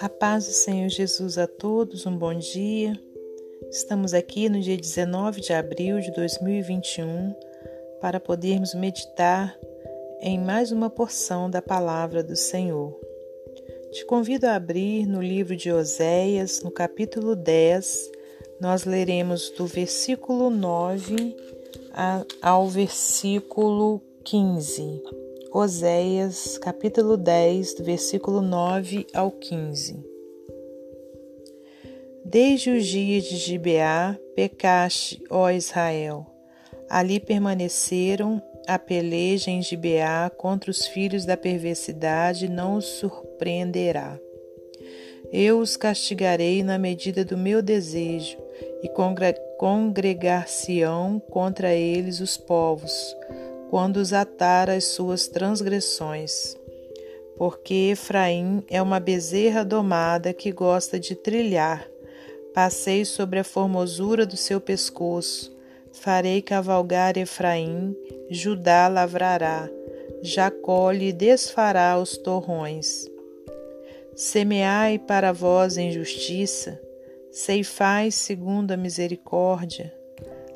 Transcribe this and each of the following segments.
A paz do Senhor Jesus a todos, um bom dia. Estamos aqui no dia 19 de abril de 2021 para podermos meditar em mais uma porção da palavra do Senhor. Te convido a abrir no livro de Oséias, no capítulo 10, nós leremos do versículo 9 ao versículo 15. Oséias, capítulo 10, do versículo 9 ao 15. Desde os dias de Gibeá pecaste, ó Israel. Ali permaneceram a peleja em Gibeá contra os filhos da perversidade não os surpreenderá. Eu os castigarei na medida do meu desejo, e congregar-se-ão contra eles os povos, quando os atar as suas transgressões. Porque Efraim é uma bezerra domada que gosta de trilhar. Passei sobre a formosura do seu pescoço. Farei cavalgar Efraim, Judá lavrará, Jacó lhe desfará os torrões. Semeai para vós em justiça, ceifai segundo a misericórdia,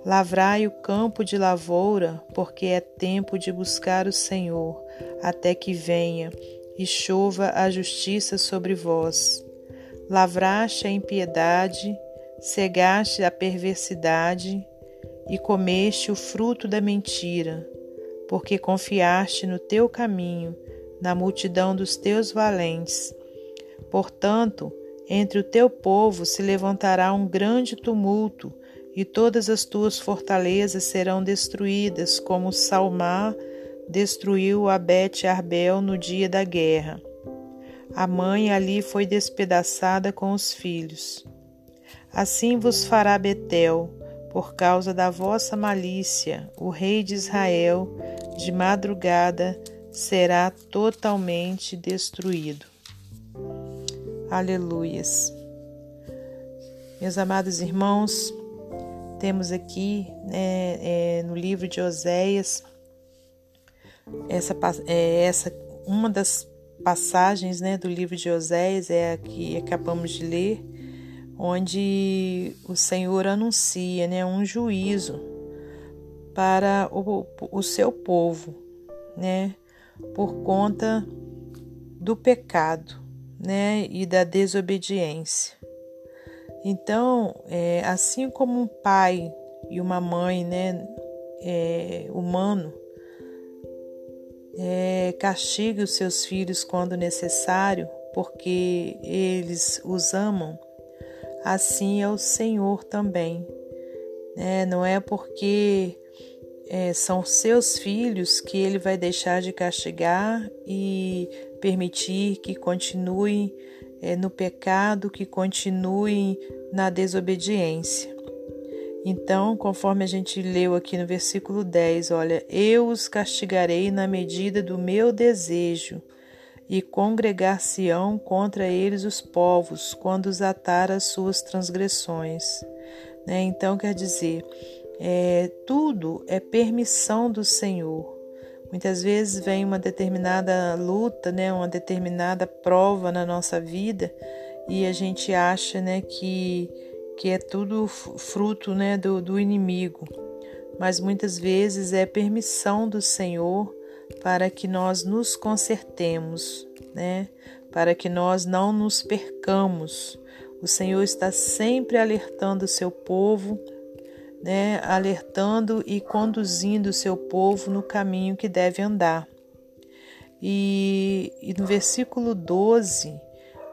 Lavrai o campo de lavoura, porque é tempo de buscar o Senhor, até que venha e chova a justiça sobre vós. Lavraste a impiedade, cegaste a perversidade e comeste o fruto da mentira, porque confiaste no teu caminho, na multidão dos teus valentes. Portanto, entre o teu povo se levantará um grande tumulto, e todas as tuas fortalezas serão destruídas, como Salmar destruiu a Arbel no dia da guerra. A mãe ali foi despedaçada com os filhos. Assim vos fará Betel, por causa da vossa malícia, o rei de Israel, de madrugada, será totalmente destruído. Aleluias. Meus amados irmãos, temos aqui né, é, no livro de Oséias essa, é, essa uma das passagens né, do livro de Oséias é a que acabamos de ler, onde o Senhor anuncia né, um juízo para o, o seu povo, né, por conta do pecado né, e da desobediência. Então, é, assim como um pai e uma mãe né, é, humano é, castiga os seus filhos quando necessário, porque eles os amam, assim é o Senhor também. Né? Não é porque é, são seus filhos que ele vai deixar de castigar e permitir que continuem é, no pecado, que continuem na desobediência. Então, conforme a gente leu aqui no versículo 10, olha, eu os castigarei na medida do meu desejo, e congregar-se-ão contra eles os povos, quando os atar as suas transgressões. Né? Então, quer dizer, é, tudo é permissão do Senhor. Muitas vezes vem uma determinada luta, né, uma determinada prova na nossa vida e a gente acha né, que, que é tudo fruto né, do, do inimigo. Mas muitas vezes é permissão do Senhor para que nós nos consertemos, né? para que nós não nos percamos. O Senhor está sempre alertando o seu povo né, alertando e conduzindo o seu povo no caminho que deve andar. E, e no versículo 12,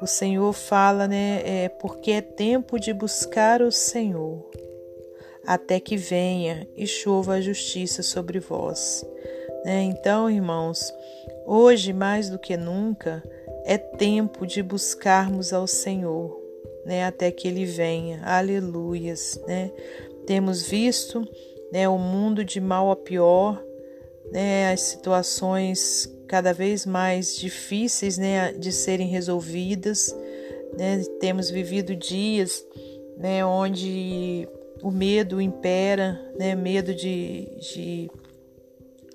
o Senhor fala, né, é, porque é tempo de buscar o Senhor, até que venha e chova a justiça sobre vós. Né? Então, irmãos, hoje mais do que nunca é tempo de buscarmos ao Senhor, né, até que Ele venha. Aleluias, né? Temos visto né, o mundo de mal a pior, né, as situações cada vez mais difíceis né, de serem resolvidas. Né, temos vivido dias né, onde o medo impera, né, medo de, de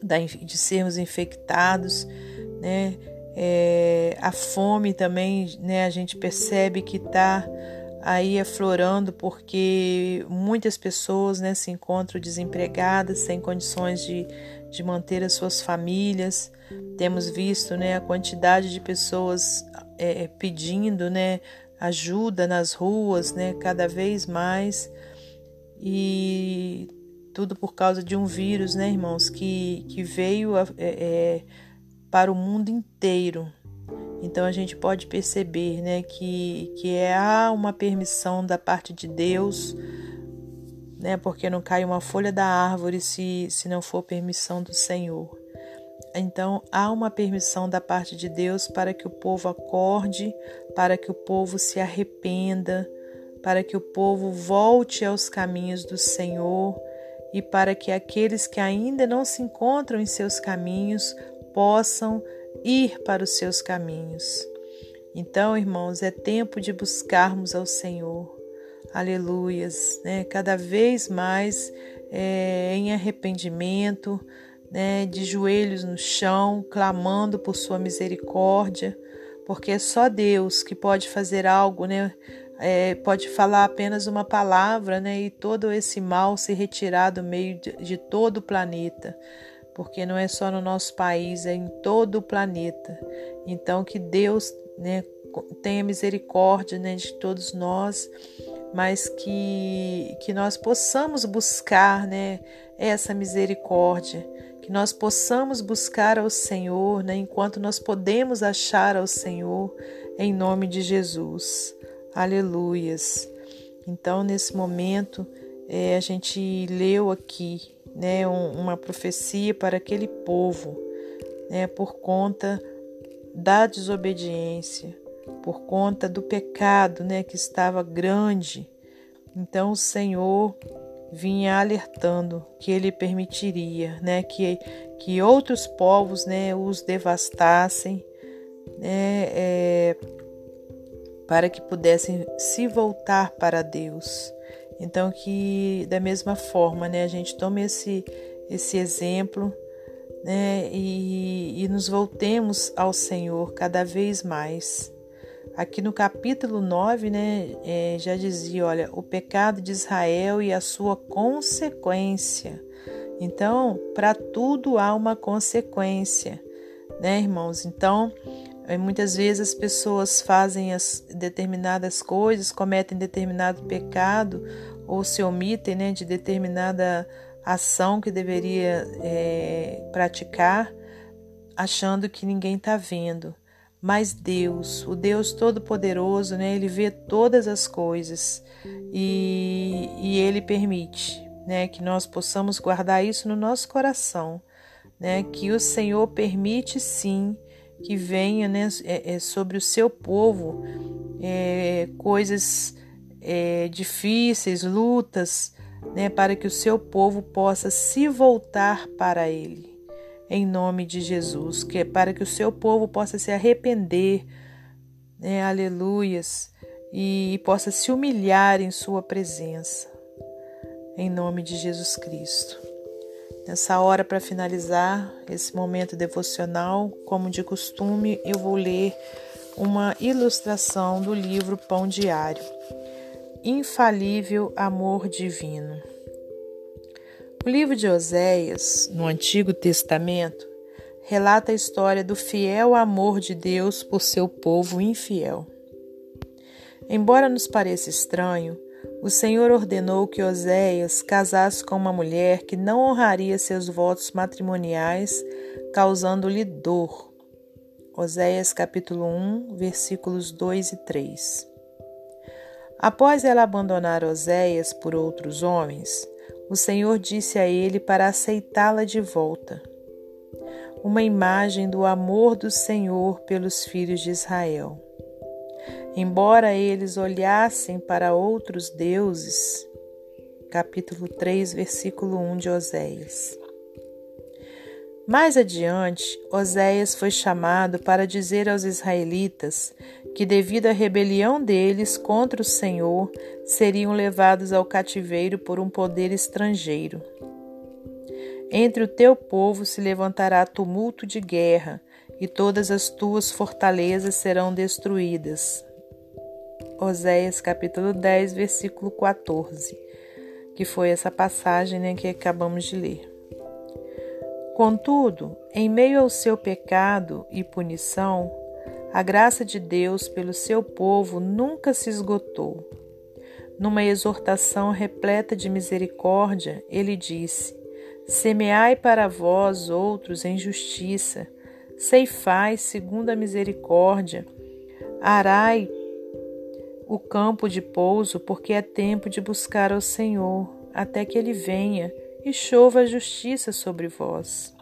de sermos infectados, né? É, a fome também, né? A gente percebe que está aí aflorando porque muitas pessoas, né, se encontram desempregadas, sem condições de, de manter as suas famílias. Temos visto, né, a quantidade de pessoas é, pedindo, né, ajuda nas ruas, né, cada vez mais. E tudo por causa de um vírus, né, irmãos, que, que veio é, é, para o mundo inteiro. Então a gente pode perceber, né, que, que é, há uma permissão da parte de Deus, né, porque não cai uma folha da árvore se, se não for permissão do Senhor. Então há uma permissão da parte de Deus para que o povo acorde, para que o povo se arrependa, para que o povo volte aos caminhos do Senhor e para que aqueles que ainda não se encontram em seus caminhos possam ir para os seus caminhos. Então, irmãos, é tempo de buscarmos ao Senhor. Aleluias, né? Cada vez mais é, em arrependimento, né? De joelhos no chão, clamando por Sua misericórdia, porque é só Deus que pode fazer algo, né? é, pode falar apenas uma palavra, né, e todo esse mal se retirar do meio de, de todo o planeta, porque não é só no nosso país, é em todo o planeta. Então que Deus, né, tenha misericórdia, né, de todos nós, mas que que nós possamos buscar, né, essa misericórdia, que nós possamos buscar ao Senhor, né, enquanto nós podemos achar ao Senhor, em nome de Jesus. Aleluias. Então, nesse momento, é, a gente leu aqui né, um, uma profecia para aquele povo, né, por conta da desobediência, por conta do pecado né, que estava grande. Então, o Senhor vinha alertando que ele permitiria né, que, que outros povos né, os devastassem, né, é, para que pudessem se voltar para Deus. Então que da mesma forma, né, a gente tome esse esse exemplo, né, e, e nos voltemos ao Senhor cada vez mais. Aqui no capítulo 9, né, é, já dizia, olha, o pecado de Israel e a sua consequência. Então, para tudo há uma consequência, né, irmãos? Então, Muitas vezes as pessoas fazem as determinadas coisas, cometem determinado pecado ou se omitem né, de determinada ação que deveria é, praticar, achando que ninguém está vendo. Mas Deus, o Deus Todo-Poderoso, né, Ele vê todas as coisas e, e Ele permite né, que nós possamos guardar isso no nosso coração, né, que o Senhor permite sim que venha né, é, é, sobre o seu povo é, coisas é, difíceis, lutas, né, para que o seu povo possa se voltar para Ele, em nome de Jesus, que é para que o seu povo possa se arrepender, né, aleluias, e, e possa se humilhar em Sua presença, em nome de Jesus Cristo. Nessa hora, para finalizar esse momento devocional, como de costume, eu vou ler uma ilustração do livro Pão Diário. Infalível Amor Divino. O livro de Oséias, no Antigo Testamento, relata a história do fiel amor de Deus por seu povo infiel. Embora nos pareça estranho, o Senhor ordenou que Oséias casasse com uma mulher que não honraria seus votos matrimoniais, causando-lhe dor. Oséias capítulo 1, versículos 2 e 3. Após ela abandonar Oséias por outros homens, o Senhor disse a ele para aceitá-la de volta. Uma imagem do amor do Senhor pelos filhos de Israel. Embora eles olhassem para outros deuses, capítulo 3, versículo 1 de Oséias. Mais adiante, Oséias foi chamado para dizer aos israelitas que, devido à rebelião deles contra o Senhor, seriam levados ao cativeiro por um poder estrangeiro. Entre o teu povo se levantará tumulto de guerra, e todas as tuas fortalezas serão destruídas. Oséias capítulo 10, versículo 14, que foi essa passagem né, que acabamos de ler. Contudo, em meio ao seu pecado e punição, a graça de Deus pelo seu povo nunca se esgotou. Numa exortação repleta de misericórdia, ele disse: Semeai para vós outros em justiça, ceifai segundo a misericórdia, arai o campo de pouso, porque é tempo de buscar ao Senhor, até que ele venha e chova a justiça sobre vós.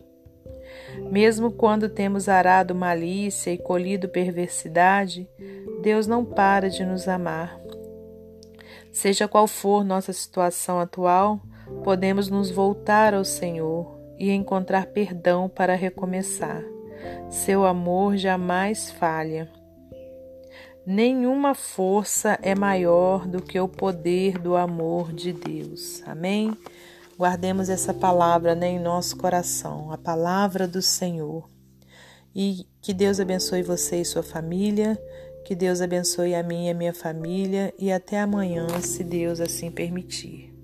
Mesmo quando temos arado malícia e colhido perversidade, Deus não para de nos amar. Seja qual for nossa situação atual, podemos nos voltar ao Senhor e encontrar perdão para recomeçar. Seu amor jamais falha. Nenhuma força é maior do que o poder do amor de Deus. Amém? Guardemos essa palavra né, em nosso coração, a palavra do Senhor. E que Deus abençoe você e sua família, que Deus abençoe a mim e a minha família, e até amanhã, se Deus assim permitir.